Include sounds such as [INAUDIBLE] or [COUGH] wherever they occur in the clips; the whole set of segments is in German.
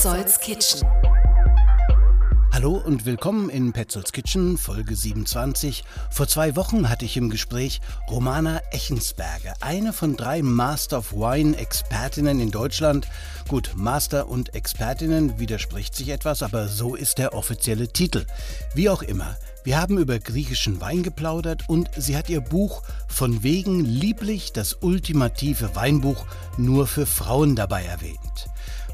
Petzolds Kitchen. Hallo und willkommen in Petzolds Kitchen, Folge 27. Vor zwei Wochen hatte ich im Gespräch Romana Echensberger, eine von drei Master of Wine Expertinnen in Deutschland. Gut, Master und Expertinnen widerspricht sich etwas, aber so ist der offizielle Titel. Wie auch immer. Wir haben über griechischen Wein geplaudert und sie hat ihr Buch von wegen lieblich das ultimative Weinbuch nur für Frauen dabei erwähnt.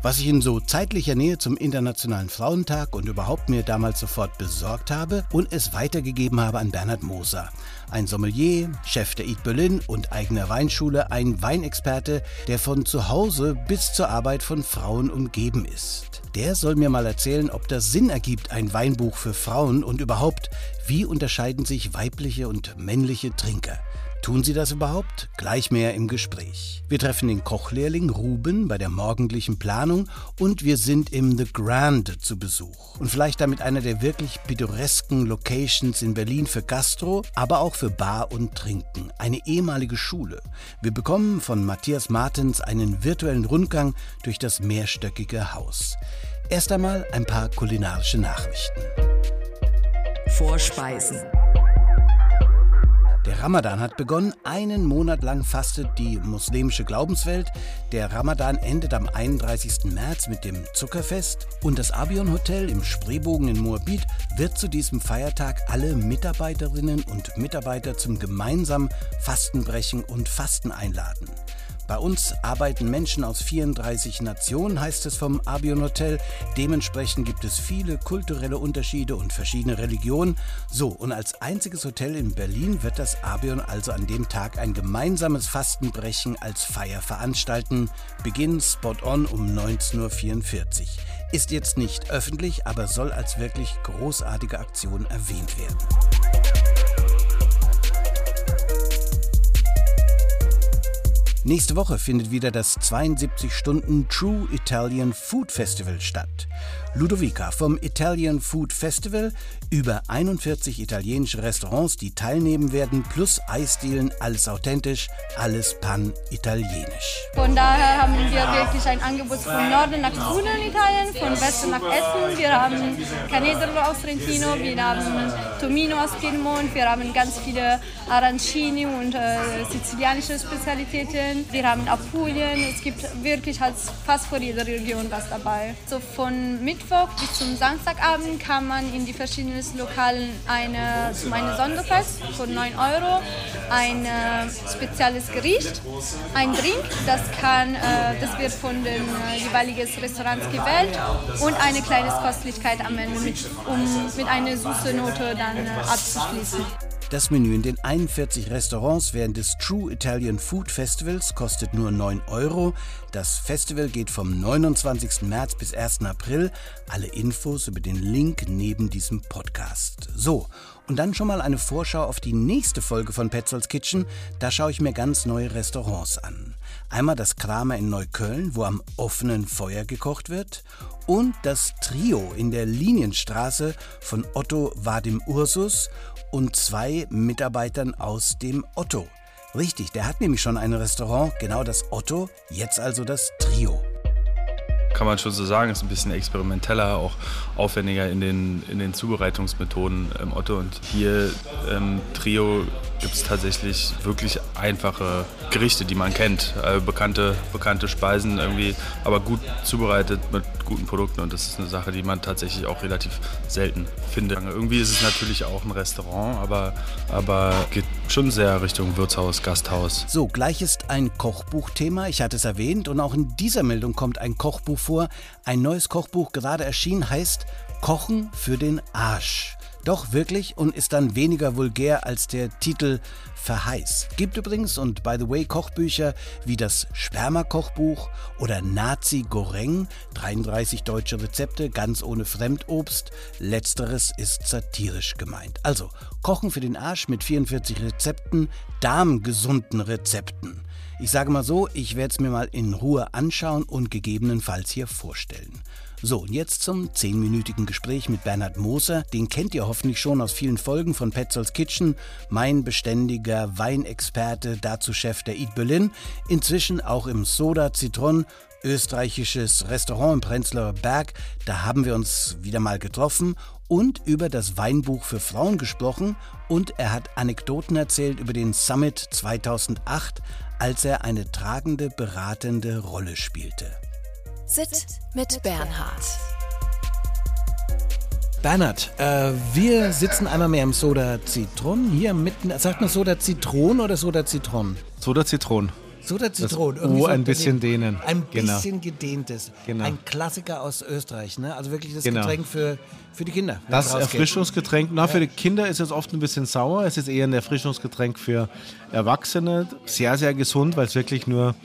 Was ich in so zeitlicher Nähe zum Internationalen Frauentag und überhaupt mir damals sofort besorgt habe und es weitergegeben habe an Bernhard Moser. Ein Sommelier, Chef der Eat Berlin und eigener Weinschule, ein Weinexperte, der von zu Hause bis zur Arbeit von Frauen umgeben ist. Der soll mir mal erzählen, ob das Sinn ergibt, ein Weinbuch für Frauen und überhaupt, wie unterscheiden sich weibliche und männliche Trinker. Tun sie das überhaupt? Gleich mehr im Gespräch. Wir treffen den Kochlehrling Ruben bei der morgendlichen Planung und wir sind im The Grand zu Besuch. Und vielleicht damit einer der wirklich pittoresken Locations in Berlin für Gastro, aber auch für Bar und Trinken. Eine ehemalige Schule. Wir bekommen von Matthias Martens einen virtuellen Rundgang durch das mehrstöckige Haus. Erst einmal ein paar kulinarische Nachrichten. Vorspeisen. Der Ramadan hat begonnen. Einen Monat lang fastet die muslimische Glaubenswelt. Der Ramadan endet am 31. März mit dem Zuckerfest. Und das Abion Hotel im Spreebogen in Moabit wird zu diesem Feiertag alle Mitarbeiterinnen und Mitarbeiter zum gemeinsamen Fastenbrechen und Fasten einladen. Bei uns arbeiten Menschen aus 34 Nationen, heißt es vom Abion Hotel. Dementsprechend gibt es viele kulturelle Unterschiede und verschiedene Religionen. So, und als einziges Hotel in Berlin wird das Abion also an dem Tag ein gemeinsames Fastenbrechen als Feier veranstalten. Beginn spot on um 19.44 Uhr. Ist jetzt nicht öffentlich, aber soll als wirklich großartige Aktion erwähnt werden. Nächste Woche findet wieder das 72 Stunden True Italian Food Festival statt. Ludovica vom Italian Food Festival, über 41 italienische Restaurants, die teilnehmen werden, plus Eisdielen, alles authentisch, alles pan-italienisch. Von daher haben wir wirklich ein Angebot von Norden nach Süden Italien, von Westen nach Essen. Wir haben Canedolo aus Trentino, wir haben Tomino aus Piemont, wir haben ganz viele Arancini und äh, sizilianische Spezialitäten. Wir haben Apulien, es gibt wirklich halt fast vor jeder Region was dabei. So von Mittwoch bis zum Samstagabend kann man in die verschiedenen Lokalen eine, zum Sonderfest von 9 Euro, ein äh, spezielles Gericht, ein Drink, das, kann, äh, das wird von den äh, jeweiligen Restaurants gewählt und eine kleine Kostlichkeit am Ende, mit, um mit einer süßen Note dann abzuschließen. Das Menü in den 41 Restaurants während des True Italian Food Festivals kostet nur 9 Euro. Das Festival geht vom 29. März bis 1. April. Alle Infos über den Link neben diesem Podcast. So, und dann schon mal eine Vorschau auf die nächste Folge von Petzolds Kitchen. Da schaue ich mir ganz neue Restaurants an. Einmal das Kramer in Neukölln, wo am offenen Feuer gekocht wird. Und das Trio in der Linienstraße von Otto Vadim Ursus und zwei Mitarbeitern aus dem Otto. Richtig, der hat nämlich schon ein Restaurant, genau das Otto, jetzt also das Trio. Kann man schon so sagen, ist ein bisschen experimenteller, auch aufwendiger in den, in den Zubereitungsmethoden im Otto. Und hier im Trio gibt es tatsächlich wirklich einfache Gerichte, die man kennt. Also bekannte, bekannte Speisen irgendwie, aber gut zubereitet mit guten Produkten. Und das ist eine Sache, die man tatsächlich auch relativ selten findet. Irgendwie ist es natürlich auch ein Restaurant, aber, aber geht schon sehr Richtung Wirtshaus, Gasthaus. So, gleich ist ein Kochbuchthema. Ich hatte es erwähnt. Und auch in dieser Meldung kommt ein Kochbuch vor. Ein neues Kochbuch gerade erschienen heißt Kochen für den Arsch. Doch wirklich und ist dann weniger vulgär als der Titel verheißt. Gibt übrigens und by the way Kochbücher wie das Sperma-Kochbuch oder Nazi Goreng, 33 deutsche Rezepte ganz ohne Fremdobst. Letzteres ist satirisch gemeint. Also Kochen für den Arsch mit 44 Rezepten, darmgesunden Rezepten. Ich sage mal so, ich werde es mir mal in Ruhe anschauen und gegebenenfalls hier vorstellen. So, und jetzt zum zehnminütigen Gespräch mit Bernhard Moser. Den kennt ihr hoffentlich schon aus vielen Folgen von Petzolds Kitchen. Mein beständiger Weinexperte, dazu Chef der Eat Berlin. Inzwischen auch im Soda Zitron österreichisches Restaurant im Prenzlauer Berg. Da haben wir uns wieder mal getroffen und über das Weinbuch für Frauen gesprochen und er hat Anekdoten erzählt über den Summit 2008, als er eine tragende, beratende Rolle spielte. Sit mit Bernhard. Bernhard, äh, wir sitzen einmal mehr im Soda Zitron. Hier mitten, sagt man Soda Zitron oder Soda Zitron? Soda Zitron. Soda Zitron. Oh, so ein bisschen dehnen. Ein genau. bisschen gedehntes. Genau. Ein Klassiker aus Österreich, ne? Also wirklich das genau. Getränk für, für die Kinder. Das Erfrischungsgetränk, na, für die Kinder ist es oft ein bisschen sauer. Es ist eher ein Erfrischungsgetränk für Erwachsene. Sehr, sehr gesund, weil es wirklich nur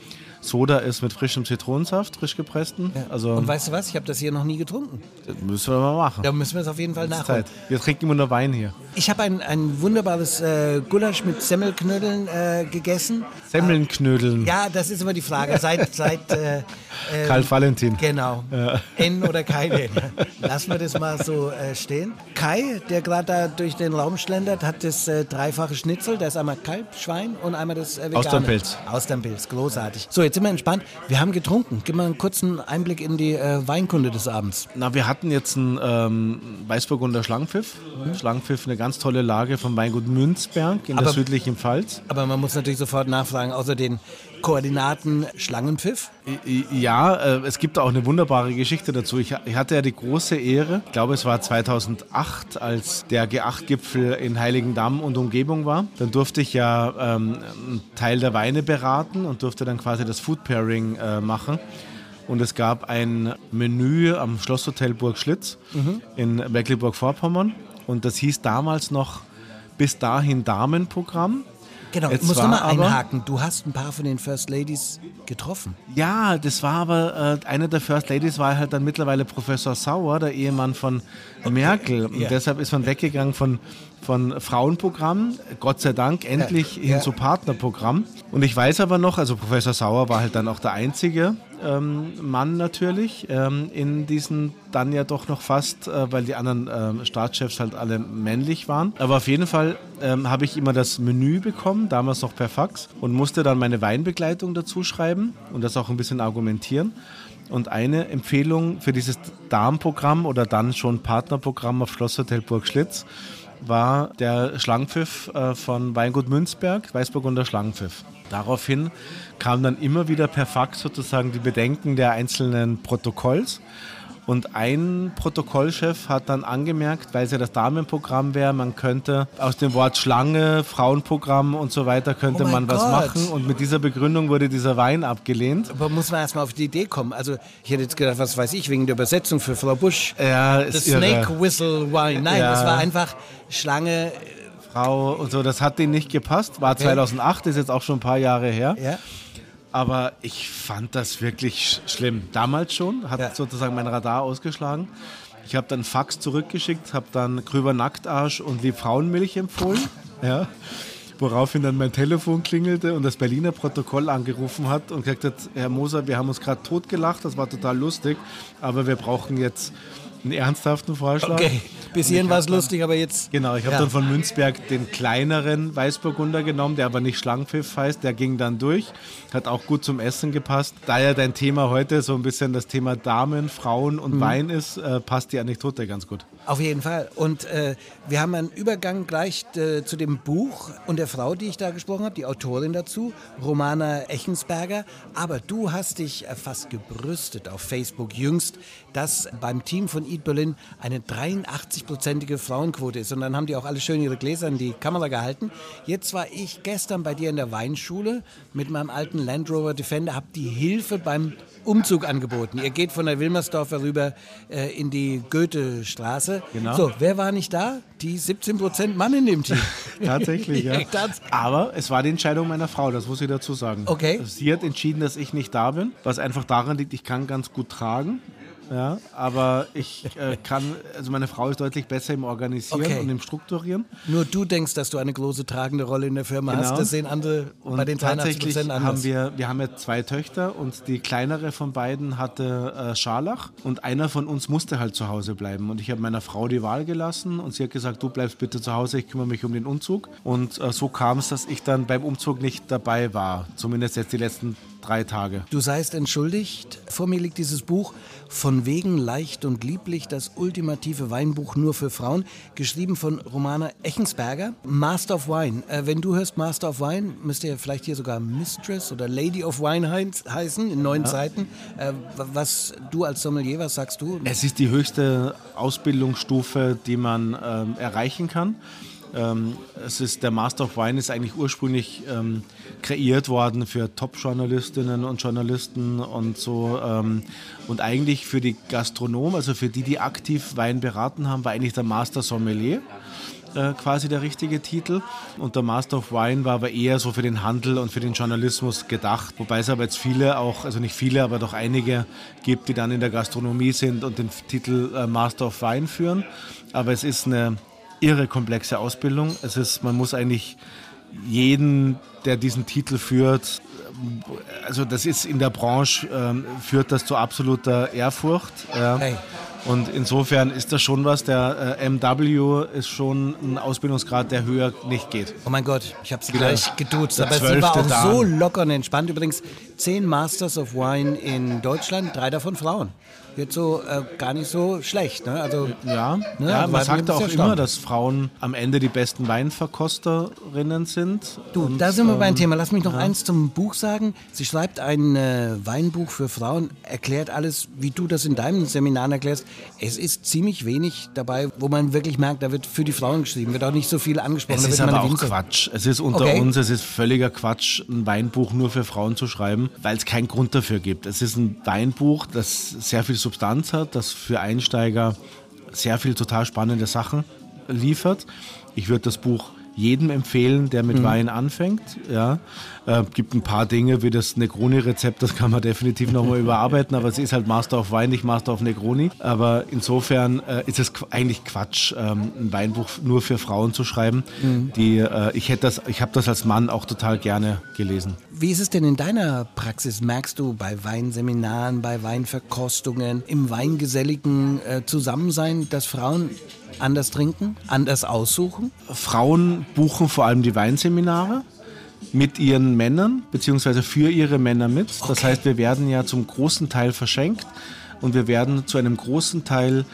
Soda ist mit frischem Zitronensaft, frisch gepressten. Ja. Also und weißt du was? Ich habe das hier noch nie getrunken. Das müssen wir mal machen. Da müssen wir es auf jeden Fall nachholen. Zeit. Wir trinken immer nur Wein hier. Ich habe ein, ein wunderbares äh, Gulasch mit Semmelknödeln äh, gegessen. Semmelknödeln? Äh, ja, das ist immer die Frage. Seit, [LAUGHS] seit äh, ähm, Karl Valentin. Genau. Ja. N oder kein N. Lassen wir das mal so äh, stehen. Kai, der gerade da durch den Raum schlendert, hat das äh, dreifache Schnitzel. Da ist einmal Kalb, Schwein und einmal das äh, vegane. Austernpilz. Austernpilz, großartig. So, jetzt sind wir entspannt. Wir haben getrunken. Gib mal einen kurzen Einblick in die äh, Weinkunde des Abends. Na, wir hatten jetzt einen ähm, Weißburgunder Schlangenpfiff. Mhm. Schlangenpfiff, eine ganz tolle Lage vom Weingut Münzberg in aber, der südlichen Pfalz. Aber man muss natürlich sofort nachfragen, außer den Koordinaten Schlangenpfiff? Ja, äh, es gibt auch eine wunderbare Geschichte dazu. Ich, hatte ja die große Ehre, ich glaube es war 2008, als der G8-Gipfel in Heiligendamm und Umgebung war. Dann durfte ich ja ähm, einen Teil der Weine beraten und durfte dann quasi das Food Pairing äh, machen. Und es gab ein Menü am Schlosshotel Burg Schlitz mhm. in Mecklenburg-Vorpommern. Und das hieß damals noch bis dahin Damenprogramm. Genau, ich muss nochmal einhaken. Du hast ein paar von den First Ladies getroffen. Ja, das war aber, äh, eine der First Ladies war halt dann mittlerweile Professor Sauer, der Ehemann von Merkel. Und ja. deshalb ist man weggegangen von, von Frauenprogramm, Gott sei Dank, endlich ja. hin ja. zu Partnerprogramm. Und ich weiß aber noch, also Professor Sauer war halt dann auch der einzige ähm, Mann natürlich ähm, in diesen dann ja doch noch fast, äh, weil die anderen äh, Staatschefs halt alle männlich waren. Aber auf jeden Fall ähm, habe ich immer das Menü bekommen, damals noch per Fax und musste dann meine Weinbegleitung dazu schreiben und das auch ein bisschen argumentieren. Und eine Empfehlung für dieses Darmprogramm oder dann schon Partnerprogramm auf Schlosshotel Burg Schlitz war der Schlangenpfiff äh, von Weingut Münzberg, Weißburgunder Schlangenpfiff. Daraufhin kamen dann immer wieder per Fax sozusagen die Bedenken der einzelnen Protokolls. Und ein Protokollchef hat dann angemerkt, weil es ja das Damenprogramm wäre, man könnte aus dem Wort Schlange, Frauenprogramm und so weiter, könnte oh man Gott. was machen. Und mit dieser Begründung wurde dieser Wein abgelehnt. Aber muss man erstmal auf die Idee kommen. Also ich hätte jetzt gedacht, was weiß ich, wegen der Übersetzung für Frau Busch. Ja, The Snake irre. Whistle Wine. Nein, ja. das war einfach Schlange. Frau und so, das hat denen nicht gepasst. War okay. 2008, ist jetzt auch schon ein paar Jahre her. Ja. Aber ich fand das wirklich schlimm. Damals schon, hat ja. sozusagen mein Radar ausgeschlagen. Ich habe dann Fax zurückgeschickt, habe dann Grüber Nacktarsch und Liebfrauenmilch empfohlen. ja. Woraufhin dann mein Telefon klingelte und das Berliner Protokoll angerufen hat und gesagt hat, Herr Moser, wir haben uns gerade totgelacht, das war total lustig, aber wir brauchen jetzt einen ernsthaften Vorschlag. Okay, bis hierhin war es lustig, aber jetzt. Genau, ich habe ja. dann von Münzberg den kleineren Weißburgunder genommen, der aber nicht Schlangenpfiff heißt, der ging dann durch, hat auch gut zum Essen gepasst. Da ja dein Thema heute so ein bisschen das Thema Damen, Frauen und mhm. Wein ist, äh, passt die Anekdote ganz gut. Auf jeden Fall. Und äh, wir haben einen Übergang gleich äh, zu dem Buch und der Frau, die ich da gesprochen habe, die Autorin dazu, Romana Echensberger. Aber du hast dich äh, fast gebrüstet auf Facebook jüngst, dass beim Team von Eat Berlin eine 83-prozentige Frauenquote ist. Und dann haben die auch alle schön ihre Gläser in die Kamera gehalten. Jetzt war ich gestern bei dir in der Weinschule mit meinem alten Land Rover Defender, habe die Hilfe beim Umzug angeboten. Ihr geht von der Wilmersdorfer rüber äh, in die Goethestraße. Genau. So, wer war nicht da? Die 17 Prozent Mann in dem Team. [LAUGHS] Tatsächlich, ja. [LAUGHS] Aber es war die Entscheidung meiner Frau, das muss ich dazu sagen. Okay. Sie hat entschieden, dass ich nicht da bin, was einfach daran liegt, ich kann ganz gut tragen. Ja, aber ich äh, kann, also meine Frau ist deutlich besser im Organisieren okay. und im Strukturieren. Nur du denkst, dass du eine große tragende Rolle in der Firma genau. hast. Das sehen andere und bei den 83 Prozent anders. Haben wir, wir haben ja zwei Töchter und die kleinere von beiden hatte äh, Scharlach und einer von uns musste halt zu Hause bleiben. Und ich habe meiner Frau die Wahl gelassen und sie hat gesagt, du bleibst bitte zu Hause, ich kümmere mich um den Umzug. Und äh, so kam es, dass ich dann beim Umzug nicht dabei war. Zumindest jetzt die letzten drei Tage. Du seist entschuldigt. Vor mir liegt dieses Buch Von wegen leicht und lieblich, das ultimative Weinbuch nur für Frauen, geschrieben von Romana Echensberger. Master of Wine. Äh, wenn du hörst Master of Wine, müsste ja vielleicht hier sogar Mistress oder Lady of Wine heißen, in neun ja. Seiten. Äh, was du als Sommelier, was sagst du? Es ist die höchste Ausbildungsstufe, die man ähm, erreichen kann. Ähm, es ist, der Master of Wine ist eigentlich ursprünglich ähm, kreiert worden für Top-Journalistinnen und Journalisten und so. Ähm, und eigentlich für die Gastronomen, also für die, die aktiv Wein beraten haben, war eigentlich der Master Sommelier äh, quasi der richtige Titel. Und der Master of Wine war aber eher so für den Handel und für den Journalismus gedacht. Wobei es aber jetzt viele auch, also nicht viele, aber doch einige gibt, die dann in der Gastronomie sind und den Titel äh, Master of Wine führen. Aber es ist eine irre komplexe Ausbildung. Es ist, man muss eigentlich jeden, der diesen Titel führt, also das ist in der Branche, ähm, führt das zu absoluter Ehrfurcht. Ja. Hey. Und insofern ist das schon was. Der äh, MW ist schon ein Ausbildungsgrad, der höher nicht geht. Oh mein Gott, ich habe sie gleich geduzt. Aber sie war auch Dan. so locker und entspannt. Übrigens, zehn Masters of Wine in Deutschland, drei davon Frauen wird so äh, gar nicht so schlecht. Ne? Also, ja, ne? ja man sagt auch immer, dass Frauen am Ende die besten Weinverkosterinnen sind. Du, und, da sind wir ähm, beim Thema. Lass mich noch ja. eins zum Buch sagen. Sie schreibt ein äh, Weinbuch für Frauen, erklärt alles, wie du das in deinem Seminar erklärst. Es ist ziemlich wenig dabei, wo man wirklich merkt, da wird für die Frauen geschrieben, wird auch nicht so viel angesprochen. Es ist aber auch Winzer. Quatsch. Es ist unter okay. uns, es ist völliger Quatsch, ein Weinbuch nur für Frauen zu schreiben, weil es keinen Grund dafür gibt. Es ist ein Weinbuch, das sehr viel Substanz hat, das für Einsteiger sehr viel total spannende Sachen liefert. Ich würde das Buch jedem empfehlen, der mit mhm. Wein anfängt. Ja. Äh, gibt ein paar Dinge wie das Negroni-Rezept, das kann man definitiv nochmal [LAUGHS] überarbeiten, aber es ist halt Master of Wein, nicht Master of Negroni. Aber insofern äh, ist es eigentlich Quatsch, ähm, ein Weinbuch nur für Frauen zu schreiben. Mhm. Die, äh, ich ich habe das als Mann auch total gerne gelesen. Wie ist es denn in deiner Praxis? Merkst du bei Weinseminaren, bei Weinverkostungen, im weingeselligen äh, Zusammensein, dass Frauen anders trinken, anders aussuchen? Frauen buchen vor allem die Weinseminare mit ihren Männern, beziehungsweise für ihre Männer mit. Okay. Das heißt, wir werden ja zum großen Teil verschenkt und wir werden zu einem großen Teil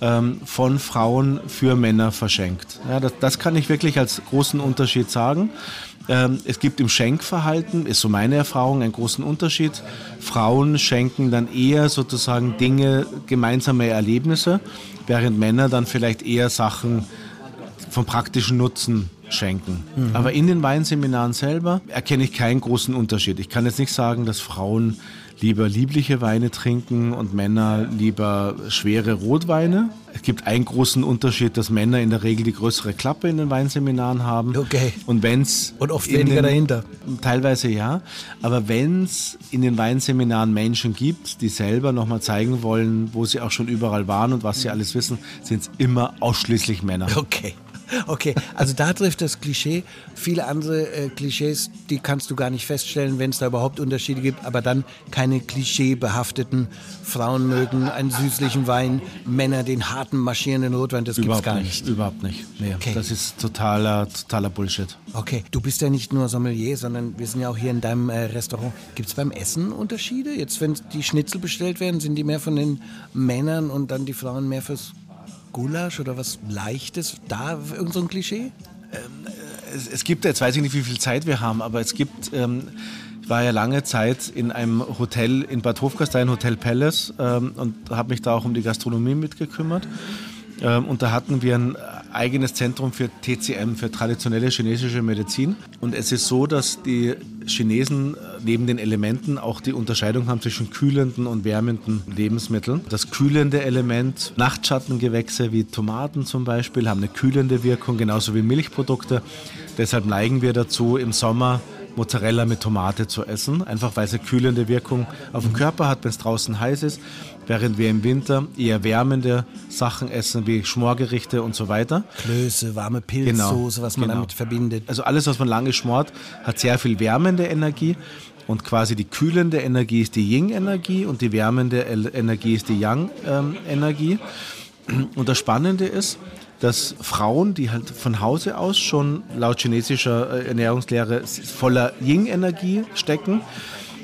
ähm, von Frauen für Männer verschenkt. Ja, das, das kann ich wirklich als großen Unterschied sagen. Ähm, es gibt im Schenkverhalten, ist so meine Erfahrung, einen großen Unterschied. Frauen schenken dann eher sozusagen Dinge, gemeinsame Erlebnisse, während Männer dann vielleicht eher Sachen von praktischen Nutzen schenken. Mhm. Aber in den Weinseminaren selber erkenne ich keinen großen Unterschied. Ich kann jetzt nicht sagen, dass Frauen lieber liebliche Weine trinken und Männer lieber schwere Rotweine. Es gibt einen großen Unterschied, dass Männer in der Regel die größere Klappe in den Weinseminaren haben. Okay. Und wenn's und oft weniger den, dahinter. Teilweise ja, aber wenn es in den Weinseminaren Menschen gibt, die selber nochmal zeigen wollen, wo sie auch schon überall waren und was sie alles wissen, sind es immer ausschließlich Männer. Okay. Okay, also da trifft das Klischee. Viele andere äh, Klischees, die kannst du gar nicht feststellen, wenn es da überhaupt Unterschiede gibt. Aber dann keine klischeebehafteten Frauen mögen einen süßlichen Wein, Männer den harten, marschierenden Rotwein. Das gibt es gar nicht. nicht. Überhaupt nicht. Nee, okay. Das ist totaler, totaler Bullshit. Okay, du bist ja nicht nur Sommelier, sondern wir sind ja auch hier in deinem äh, Restaurant. Gibt es beim Essen Unterschiede? Jetzt, wenn die Schnitzel bestellt werden, sind die mehr von den Männern und dann die Frauen mehr fürs Gulasch oder was Leichtes? Da irgendein so Klischee? Ähm, es, es, gibt, jetzt weiß ich nicht, wie viel Zeit wir haben, aber es gibt, ähm, ich war ja lange Zeit in einem Hotel in Bad Hofgastein, Hotel Palace, ähm, und habe mich da auch um die Gastronomie mitgekümmert. Ähm, und da hatten wir ein eigenes Zentrum für TCM, für traditionelle chinesische Medizin. Und es ist so, dass die Chinesen äh, neben den Elementen auch die Unterscheidung haben zwischen kühlenden und wärmenden Lebensmitteln. Das kühlende Element, Nachtschattengewächse wie Tomaten zum Beispiel, haben eine kühlende Wirkung, genauso wie Milchprodukte. Deshalb neigen wir dazu, im Sommer Mozzarella mit Tomate zu essen, einfach weil sie kühlende Wirkung auf den Körper hat, wenn es draußen heiß ist während wir im Winter eher wärmende Sachen essen, wie Schmorgerichte und so weiter. Klöße, warme Pilzsoße, genau, was man genau. damit verbindet. Also alles, was man lange schmort, hat sehr viel wärmende Energie. Und quasi die kühlende Energie ist die Yin-Energie und die wärmende Energie ist die Yang-Energie. Und das Spannende ist, dass Frauen, die halt von Hause aus schon laut chinesischer äh, Ernährungslehre voller Yin-Energie stecken,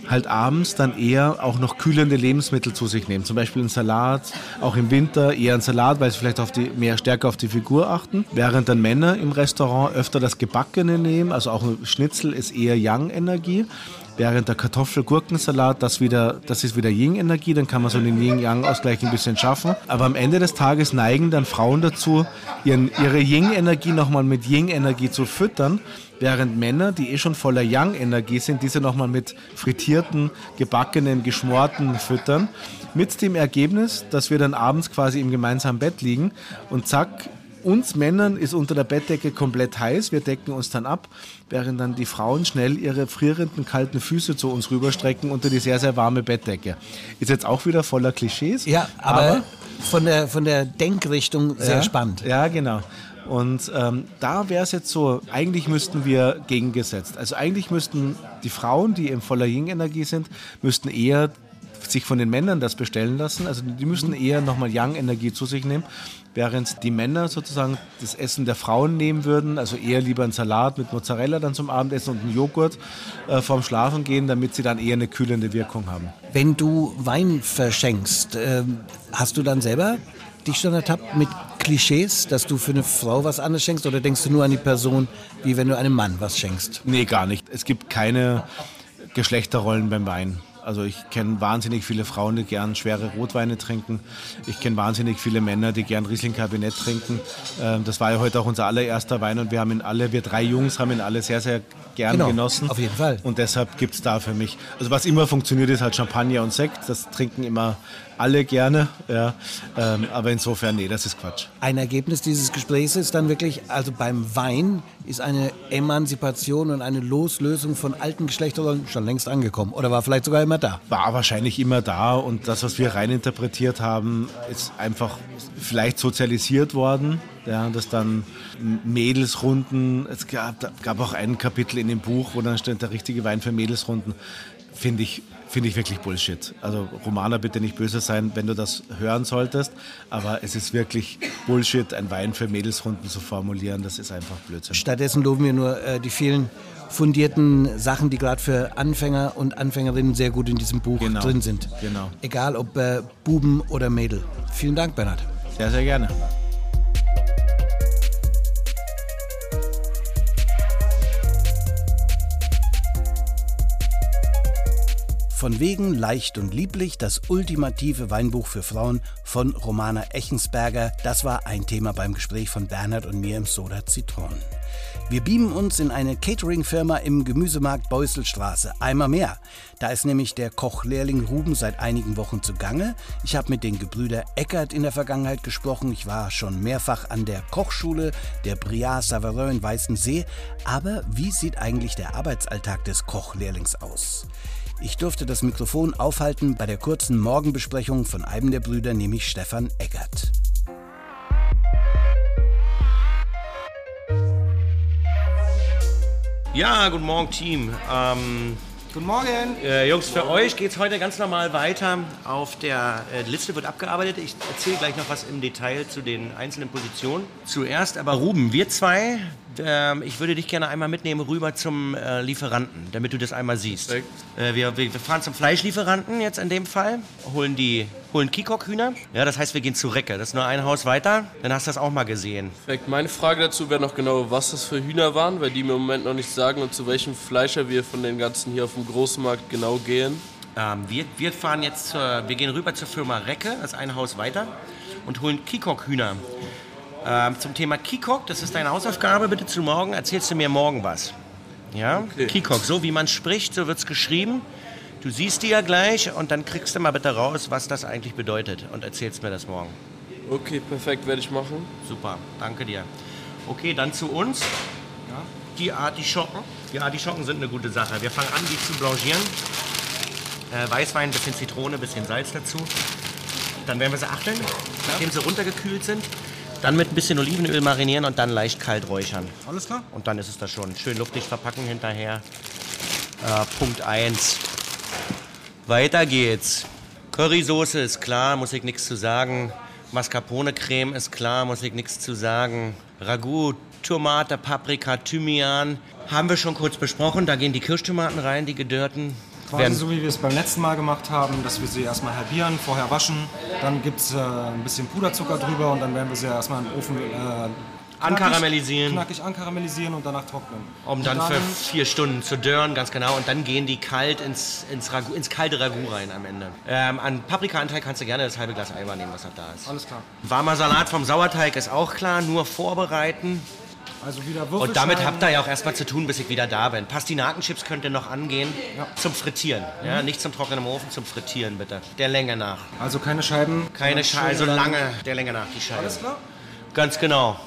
halt abends dann eher auch noch kühlende Lebensmittel zu sich nehmen. Zum Beispiel einen Salat, auch im Winter eher einen Salat, weil sie vielleicht auf die, mehr stärker auf die Figur achten. Während dann Männer im Restaurant öfter das Gebackene nehmen, also auch ein Schnitzel ist eher Yang-Energie. Während der Kartoffel-Gurkensalat, das, das ist wieder Yin-Energie, dann kann man so den Yin-Yang-Ausgleich ein bisschen schaffen. Aber am Ende des Tages neigen dann Frauen dazu, ihren, ihre Yin-Energie nochmal mit Yin-Energie zu füttern, während Männer, die eh schon voller Yang-Energie sind, diese nochmal mit frittierten, gebackenen, geschmorten füttern. Mit dem Ergebnis, dass wir dann abends quasi im gemeinsamen Bett liegen und zack, uns Männern ist unter der Bettdecke komplett heiß, wir decken uns dann ab, während dann die Frauen schnell ihre frierenden, kalten Füße zu uns rüberstrecken unter die sehr, sehr warme Bettdecke. Ist jetzt auch wieder voller Klischees. Ja, aber, aber von, der, von der Denkrichtung sehr ja, spannend. Ja, genau. Und ähm, da wäre es jetzt so, eigentlich müssten wir gegengesetzt. Also eigentlich müssten die Frauen, die im voller Yin-Energie sind, müssten eher sich von den Männern das bestellen lassen. Also die müssen eher nochmal Yang-Energie zu sich nehmen, während die Männer sozusagen das Essen der Frauen nehmen würden, also eher lieber einen Salat mit Mozzarella dann zum Abendessen und einen Joghurt äh, vorm Schlafen gehen, damit sie dann eher eine kühlende Wirkung haben. Wenn du Wein verschenkst, äh, hast du dann selber dich schon ertappt mit Klischees, dass du für eine Frau was anderes schenkst oder denkst du nur an die Person, wie wenn du einem Mann was schenkst? Nee, gar nicht. Es gibt keine Geschlechterrollen beim Wein. Also ich kenne wahnsinnig viele Frauen, die gern schwere Rotweine trinken. Ich kenne wahnsinnig viele Männer, die gern Riesling-Kabinett trinken. Ähm, das war ja heute auch unser allererster Wein und wir haben ihn alle, wir drei Jungs haben ihn alle sehr, sehr gern genau, genossen. Auf jeden Fall. Und deshalb gibt es da für mich, also was immer funktioniert, ist halt Champagner und Sekt. Das trinken immer alle gerne. Ja. Ähm, aber insofern, nee, das ist Quatsch. Ein Ergebnis dieses Gesprächs ist dann wirklich, also beim Wein ist eine Emanzipation und eine Loslösung von alten Geschlechterrollen schon längst angekommen. Oder war vielleicht sogar immer da? War wahrscheinlich immer da. Und das, was wir reininterpretiert haben, ist einfach vielleicht sozialisiert worden. Ja, dass dann Mädelsrunden, es gab, gab auch ein Kapitel in dem Buch, wo dann steht der richtige Wein für Mädelsrunden, finde ich finde ich wirklich Bullshit. Also Romana, bitte nicht böse sein, wenn du das hören solltest, aber es ist wirklich Bullshit, ein Wein für Mädelsrunden zu formulieren. Das ist einfach Blödsinn. Stattdessen loben wir nur äh, die vielen fundierten Sachen, die gerade für Anfänger und Anfängerinnen sehr gut in diesem Buch genau. drin sind. Genau. Egal ob äh, Buben oder Mädel. Vielen Dank, Bernhard. Sehr, sehr gerne. Von wegen leicht und lieblich, das ultimative Weinbuch für Frauen von Romana Echensberger, das war ein Thema beim Gespräch von Bernhard und mir im Soda Zitron. Wir beamen uns in eine Catering-Firma im Gemüsemarkt Beuselstraße. Einmal mehr. Da ist nämlich der Kochlehrling Ruben seit einigen Wochen zugange. Ich habe mit den Gebrüder Eckert in der Vergangenheit gesprochen. Ich war schon mehrfach an der Kochschule der Briard Savarin in Weißensee. Aber wie sieht eigentlich der Arbeitsalltag des Kochlehrlings aus? Ich durfte das Mikrofon aufhalten bei der kurzen Morgenbesprechung von einem der Brüder, nämlich Stefan Eggert. Ja, guten Morgen, Team. Ähm, guten Morgen. Äh, Jungs, für euch geht es heute ganz normal weiter. Auf der äh, Liste wird abgearbeitet. Ich erzähle gleich noch was im Detail zu den einzelnen Positionen. Zuerst aber Ruben, wir zwei ähm, ich würde dich gerne einmal mitnehmen rüber zum äh, Lieferanten, damit du das einmal siehst. Äh, wir, wir, fahren zum Fleischlieferanten jetzt in dem Fall, holen die holen Kikok-Hühner. Ja, das heißt, wir gehen zu Recke. Das ist nur ein Haus weiter. Dann hast du das auch mal gesehen. Perfekt. Meine Frage dazu wäre noch genau, was das für Hühner waren, weil die mir im Moment noch nicht sagen und zu welchem Fleischer wir von den ganzen hier auf dem Großmarkt genau gehen. Ähm, wir, wir fahren jetzt zur, wir gehen rüber zur Firma Recke, das ist ein Haus weiter, und holen Kikok-Hühner. Ähm, zum Thema Kikok, das ist deine Hausaufgabe, bitte zu morgen, erzählst du mir morgen was. Ja? Okay. Kikok, so wie man spricht, so wird es geschrieben. Du siehst die ja gleich und dann kriegst du mal bitte raus, was das eigentlich bedeutet und erzählst mir das morgen. Okay, perfekt, werde ich machen. Super, danke dir. Okay, dann zu uns. Ja. Die Artischocken. Die Artischocken sind eine gute Sache. Wir fangen an, die zu blanchieren. Äh, Weißwein, bisschen Zitrone, bisschen Salz dazu. Dann werden wir sie achteln, nachdem sie runtergekühlt sind. Dann mit ein bisschen Olivenöl marinieren und dann leicht kalt räuchern. Alles klar? Und dann ist es das schon. Schön luftig verpacken hinterher. Äh, Punkt 1. Weiter geht's. Currysoße ist klar, muss ich nichts zu sagen. Mascarpone-Creme ist klar, muss ich nichts zu sagen. Ragout, Tomate, Paprika, Thymian. Haben wir schon kurz besprochen. Da gehen die Kirschtomaten rein, die gedörrten. Quasi Werden- so wie wir es beim letzten Mal gemacht haben, dass wir sie erstmal halbieren, vorher waschen, dann gibt es äh, ein bisschen Puderzucker drüber und dann werden wir sie erstmal im Ofen äh, Ankaramellisieren. Knackig ankaramellisieren und danach trocknen. Um Und dann für vier Stunden zu dörren, ganz genau. Und dann gehen die kalt ins, ins, Ragout, ins kalte Ragout rein am Ende. Ähm, an Paprikaanteil kannst du gerne das halbe Glas Eimer nehmen, was noch da ist. Alles klar. Warmer Salat vom Sauerteig ist auch klar, nur vorbereiten. Also wieder Und damit habt ihr ja auch erstmal zu tun, bis ich wieder da bin. Pastinakenchips könnt ihr noch angehen. Zum Frittieren. Ja, nicht zum Trocknen im Ofen, zum Frittieren bitte. Der Länge nach. Also keine Scheiben. Keine sondern Scheibe, also lange der Länge nach die Scheibe. Alles klar? Ganz genau.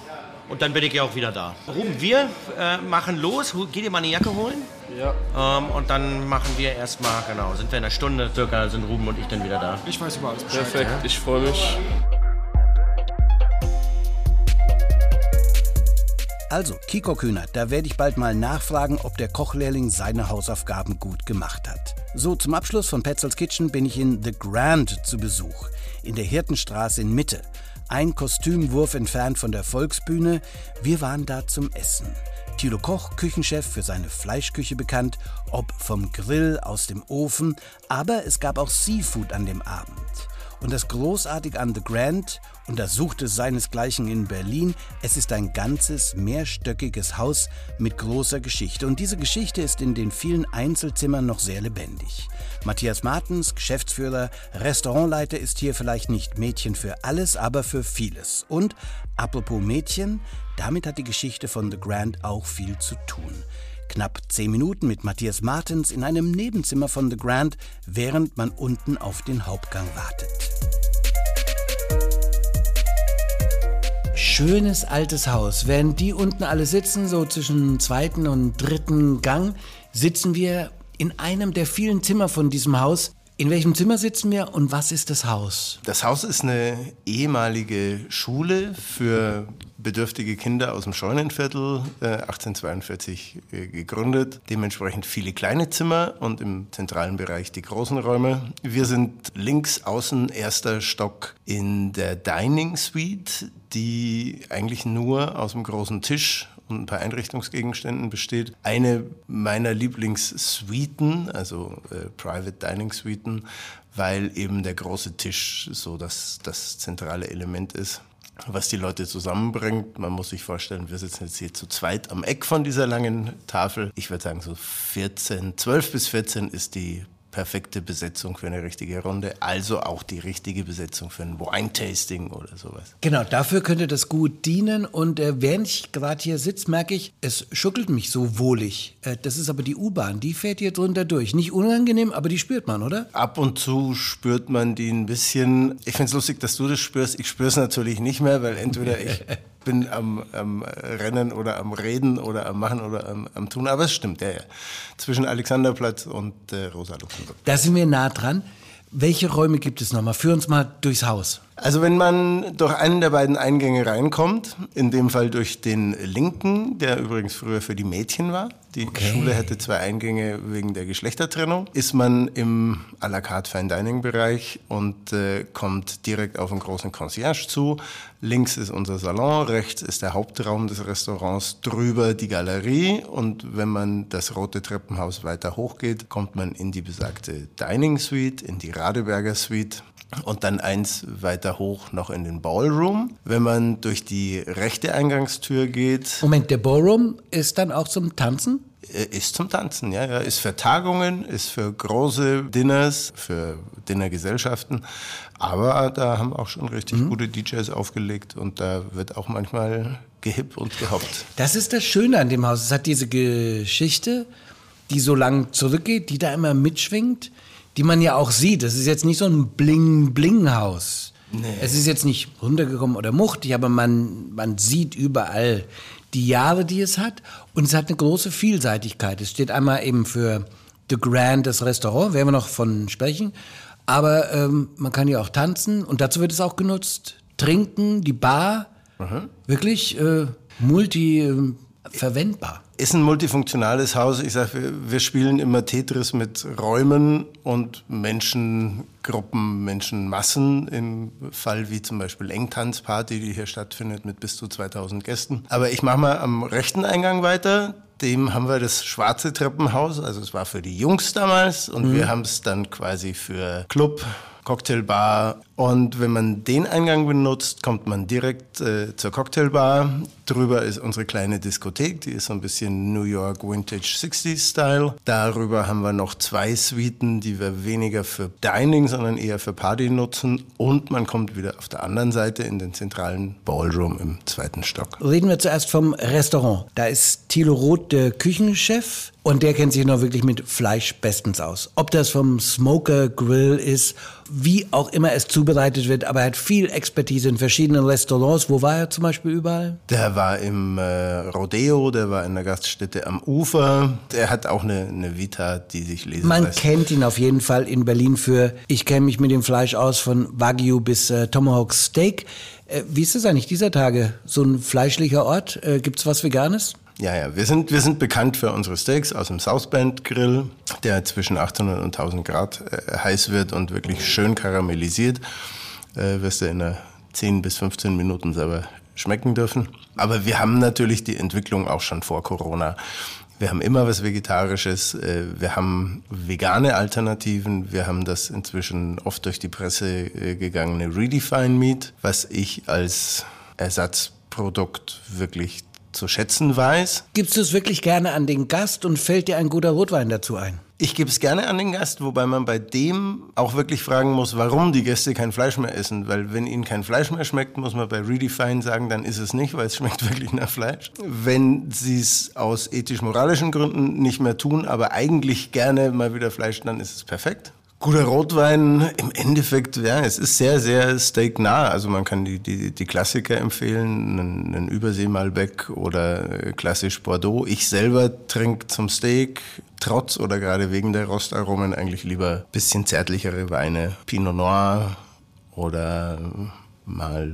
Und dann bin ich ja auch wieder da. Ruben, wir äh, machen los. Geht ihr mal eine Jacke holen? Ja. Ähm, und dann machen wir erstmal, genau, sind wir in einer Stunde circa, sind Ruben und ich dann wieder da. Ich weiß über alles Bescheid. Perfekt, ich freue mich. Also, Kiko Kühnert, da werde ich bald mal nachfragen, ob der Kochlehrling seine Hausaufgaben gut gemacht hat. So, zum Abschluss von Petzels Kitchen bin ich in The Grand zu Besuch, in der Hirtenstraße in Mitte. Ein Kostümwurf entfernt von der Volksbühne. Wir waren da zum Essen. Thilo Koch, Küchenchef für seine Fleischküche bekannt, ob vom Grill, aus dem Ofen, aber es gab auch Seafood an dem Abend. Und das Großartige an The Grand, und das suchte seinesgleichen in Berlin, es ist ein ganzes mehrstöckiges Haus mit großer Geschichte. Und diese Geschichte ist in den vielen Einzelzimmern noch sehr lebendig. Matthias Martens, Geschäftsführer, Restaurantleiter, ist hier vielleicht nicht Mädchen für alles, aber für vieles. Und apropos Mädchen, damit hat die Geschichte von The Grand auch viel zu tun. Knapp zehn Minuten mit Matthias Martens in einem Nebenzimmer von The Grand, während man unten auf den Hauptgang wartet. Schönes altes Haus. Während die unten alle sitzen, so zwischen zweiten und dritten Gang, sitzen wir in einem der vielen Zimmer von diesem Haus. In welchem Zimmer sitzen wir und was ist das Haus? Das Haus ist eine ehemalige Schule für bedürftige Kinder aus dem Scheunenviertel, äh, 1842 äh, gegründet. Dementsprechend viele kleine Zimmer und im zentralen Bereich die großen Räume. Wir sind links außen erster Stock in der Dining Suite, die eigentlich nur aus dem großen Tisch und ein paar Einrichtungsgegenständen besteht. Eine meiner Lieblingssuiten, also äh, Private Dining Suiten, weil eben der große Tisch so das, das zentrale Element ist, was die Leute zusammenbringt. Man muss sich vorstellen, wir sitzen jetzt hier zu zweit am Eck von dieser langen Tafel. Ich würde sagen, so 14, 12 bis 14 ist die perfekte Besetzung für eine richtige Runde, also auch die richtige Besetzung für ein Wine-Tasting oder sowas. Genau, dafür könnte das gut dienen. Und äh, während ich gerade hier sitze, merke ich, es schuckelt mich so wohlig. Äh, das ist aber die U-Bahn, die fährt hier drunter durch. Nicht unangenehm, aber die spürt man, oder? Ab und zu spürt man die ein bisschen. Ich finde es lustig, dass du das spürst. Ich spüre es natürlich nicht mehr, weil entweder ich [LAUGHS] bin am, am Rennen oder am Reden oder am Machen oder am, am Tun. Aber es stimmt, ja, ja. Zwischen Alexanderplatz und äh, Rosa Luxemburg. Da sind wir nah dran. Welche Räume gibt es nochmal? Führ uns mal durchs Haus. Also wenn man durch einen der beiden Eingänge reinkommt, in dem Fall durch den linken, der übrigens früher für die Mädchen war, die Schule hätte zwei Eingänge wegen der Geschlechtertrennung, ist man im à la carte Fine Dining Bereich und äh, kommt direkt auf einen großen Concierge zu. Links ist unser Salon, rechts ist der Hauptraum des Restaurants, drüber die Galerie und wenn man das rote Treppenhaus weiter hochgeht, kommt man in die besagte Dining Suite, in die Radeberger Suite und dann eins weiter hoch noch in den Ballroom. Wenn man durch die rechte Eingangstür geht, Moment, der Ballroom ist dann auch zum Tanzen? Äh, ist zum Tanzen, ja, ja, ist für Tagungen, ist für große Dinners, für Dinnergesellschaften. Aber da haben auch schon richtig gute DJs aufgelegt und da wird auch manchmal gehippt und gehoppt. Das ist das Schöne an dem Haus. Es hat diese Geschichte, die so lang zurückgeht, die da immer mitschwingt, die man ja auch sieht. Das ist jetzt nicht so ein Bling-Bling-Haus. Es ist jetzt nicht runtergekommen oder muchtig, aber man, man sieht überall die Jahre, die es hat. Und es hat eine große Vielseitigkeit. Es steht einmal eben für The Grand, das Restaurant, werden wir noch von sprechen. Aber ähm, man kann ja auch tanzen und dazu wird es auch genutzt. Trinken, die Bar, wirklich äh, multi äh, verwendbar. Ist ein multifunktionales Haus. Ich sage, wir, spielen immer Tetris mit Räumen und Menschengruppen, Menschenmassen. Im Fall wie zum Beispiel Engtanzparty, die hier stattfindet mit bis zu 2000 Gästen. Aber ich mache mal am rechten Eingang weiter. dem haben wir das schwarze Treppenhaus, also es war für die Jungs damals und mhm. wir haben es dann quasi für Club, Cocktailbar. Und wenn man den Eingang benutzt, kommt man direkt äh, zur Cocktailbar. Drüber ist unsere kleine Diskothek, die ist so ein bisschen New York Vintage 60s Style. Darüber haben wir noch zwei Suiten, die wir weniger für Dining, sondern eher für Party nutzen. Und man kommt wieder auf der anderen Seite in den zentralen Ballroom im zweiten Stock. Reden wir zuerst vom Restaurant. Da ist Thilo Roth der Küchenchef. Und der kennt sich noch wirklich mit Fleisch bestens aus. Ob das vom Smoker Grill ist, wie auch immer es zubereitet wird, aber er hat viel Expertise in verschiedenen Restaurants. Wo war er zum Beispiel überall? Der war im äh, Rodeo, der war in der Gaststätte am Ufer. Der hat auch eine, eine Vita, die sich lesen Man lässt. kennt ihn auf jeden Fall in Berlin für, ich kenne mich mit dem Fleisch aus, von Wagyu bis äh, Tomahawk Steak. Äh, wie ist es eigentlich dieser Tage? So ein fleischlicher Ort? Äh, Gibt es was Veganes? Ja, ja, wir sind, wir sind bekannt für unsere Steaks aus dem Southband Grill, der zwischen 800 und 1000 Grad äh, heiß wird und wirklich schön karamellisiert. Äh, wirst du in einer 10 bis 15 Minuten selber schmecken dürfen. Aber wir haben natürlich die Entwicklung auch schon vor Corona. Wir haben immer was Vegetarisches, äh, wir haben vegane Alternativen, wir haben das inzwischen oft durch die Presse äh, gegangene Redefine Meat, was ich als Ersatzprodukt wirklich zu schätzen weiß. Gibst du es wirklich gerne an den Gast und fällt dir ein guter Rotwein dazu ein? Ich gebe es gerne an den Gast, wobei man bei dem auch wirklich fragen muss, warum die Gäste kein Fleisch mehr essen. Weil wenn ihnen kein Fleisch mehr schmeckt, muss man bei Redefine sagen, dann ist es nicht, weil es schmeckt [LAUGHS] wirklich nach Fleisch. Wenn sie es aus ethisch-moralischen Gründen nicht mehr tun, aber eigentlich gerne mal wieder Fleisch, dann ist es perfekt. Guter Rotwein, im Endeffekt, ja, es ist sehr, sehr steaknah. Also man kann die, die, die Klassiker empfehlen, einen, einen Übersee-Malbec oder klassisch Bordeaux. Ich selber trinke zum Steak, trotz oder gerade wegen der Rostaromen, eigentlich lieber bisschen zärtlichere Weine. Pinot Noir oder mal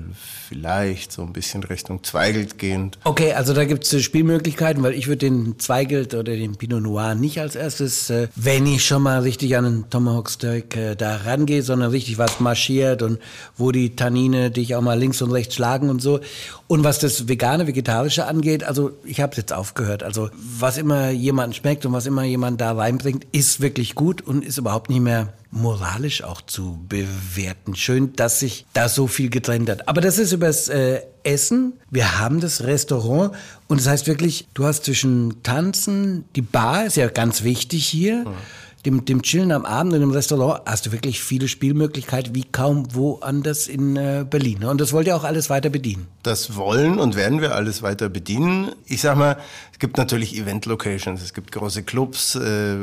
vielleicht so ein bisschen Richtung Zweigelt gehend. Okay, also da gibt es Spielmöglichkeiten, weil ich würde den Zweigelt oder den Pinot Noir nicht als erstes, äh, wenn ich schon mal richtig an einen Tomahawk Steak äh, da rangehe, sondern richtig was marschiert und wo die Tannine dich auch mal links und rechts schlagen und so. Und was das vegane, vegetarische angeht, also ich habe jetzt aufgehört. Also was immer jemand schmeckt und was immer jemand da reinbringt, ist wirklich gut und ist überhaupt nicht mehr moralisch auch zu bewerten. Schön, dass sich da so viel getrennt hat. Aber das ist übers äh, Essen. Wir haben das Restaurant und das heißt wirklich, du hast zwischen Tanzen, die Bar ist ja ganz wichtig hier. Mhm dem, dem Chillen am Abend in einem Restaurant hast du wirklich viele Spielmöglichkeiten wie kaum woanders in äh, Berlin. Ne? Und das wollt ihr auch alles weiter bedienen. Das wollen und werden wir alles weiter bedienen. Ich sag mal, es gibt natürlich Event-Locations, es gibt große Clubs, äh,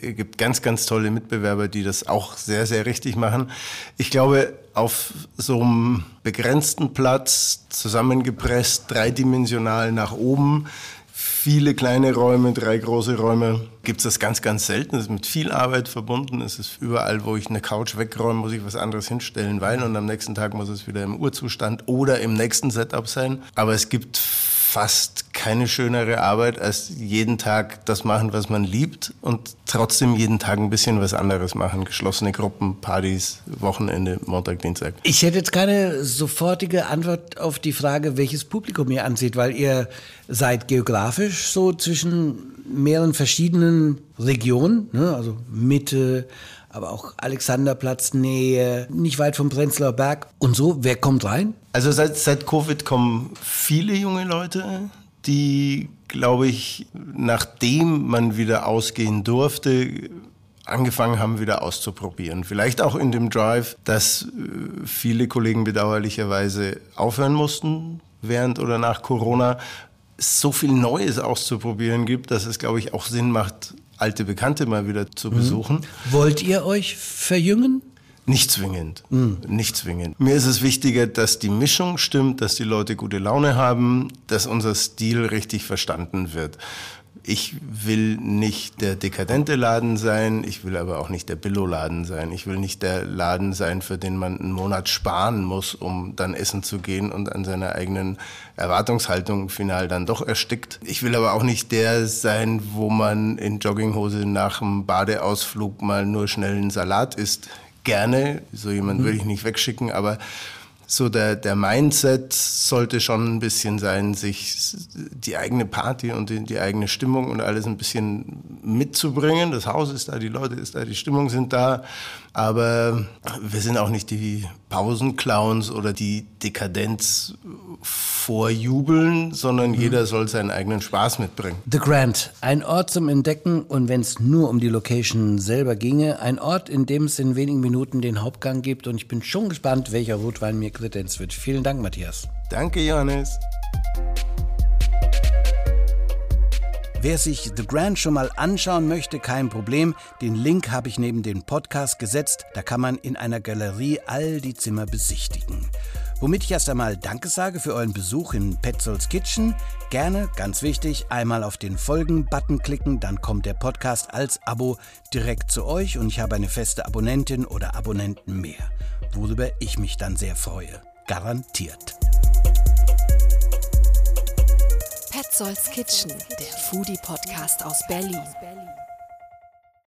gibt ganz, ganz tolle Mitbewerber, die das auch sehr, sehr richtig machen. Ich glaube, auf so einem begrenzten Platz, zusammengepresst, dreidimensional nach oben, viele kleine Räume, drei große Räume. Gibt es das ganz, ganz selten. Es ist mit viel Arbeit verbunden. Es ist überall, wo ich eine Couch wegräume, muss ich was anderes hinstellen, weil und am nächsten Tag muss es wieder im Urzustand oder im nächsten Setup sein. Aber es gibt fast keine schönere Arbeit, als jeden Tag das machen, was man liebt und trotzdem jeden Tag ein bisschen was anderes machen. Geschlossene Gruppen, Partys, Wochenende, Montag, Dienstag. Ich hätte jetzt keine sofortige Antwort auf die Frage, welches Publikum ihr ansieht, weil ihr seid geografisch so zwischen mehreren verschiedenen Regionen, ne? also Mitte, aber auch Alexanderplatz Nähe, nicht weit vom Prenzlauer Berg. Und so, wer kommt rein? Also seit, seit Covid kommen viele junge Leute, die, glaube ich, nachdem man wieder ausgehen durfte, angefangen haben, wieder auszuprobieren. Vielleicht auch in dem Drive, dass äh, viele Kollegen bedauerlicherweise aufhören mussten während oder nach Corona. So viel Neues auszuprobieren gibt, dass es, glaube ich, auch Sinn macht, alte Bekannte mal wieder zu mhm. besuchen. Wollt ihr euch verjüngen? Nicht zwingend. Mhm. Nicht zwingend. Mir ist es wichtiger, dass die Mischung stimmt, dass die Leute gute Laune haben, dass unser Stil richtig verstanden wird. Ich will nicht der dekadente Laden sein, ich will aber auch nicht der Billo-Laden sein. Ich will nicht der Laden sein, für den man einen Monat sparen muss, um dann essen zu gehen und an seiner eigenen Erwartungshaltung final dann doch erstickt. Ich will aber auch nicht der sein, wo man in Jogginghose nach dem Badeausflug mal nur schnell einen Salat isst gerne. So jemand würde ich nicht wegschicken, aber so der, der Mindset sollte schon ein bisschen sein, sich die eigene Party und die, die eigene Stimmung und alles ein bisschen mitzubringen. Das Haus ist da, die Leute ist da, die Stimmung sind da. Aber wir sind auch nicht die Pausenclowns oder die Dekadenz vorjubeln, sondern mhm. jeder soll seinen eigenen Spaß mitbringen. The Grand, ein Ort zum Entdecken und wenn es nur um die Location selber ginge, ein Ort, in dem es in wenigen Minuten den Hauptgang gibt und ich bin schon gespannt, welcher Rotwein mir kredenz wird. Vielen Dank, Matthias. Danke, Johannes. Wer sich The Grand schon mal anschauen möchte, kein Problem. Den Link habe ich neben den Podcast gesetzt. Da kann man in einer Galerie all die Zimmer besichtigen. Womit ich erst einmal Danke sage für euren Besuch in Petzolds Kitchen. Gerne, ganz wichtig, einmal auf den Folgen-Button klicken, dann kommt der Podcast als Abo direkt zu euch und ich habe eine feste Abonnentin oder Abonnenten mehr, worüber ich mich dann sehr freue. Garantiert. Petzolds Kitchen, der Foodie-Podcast aus Berlin.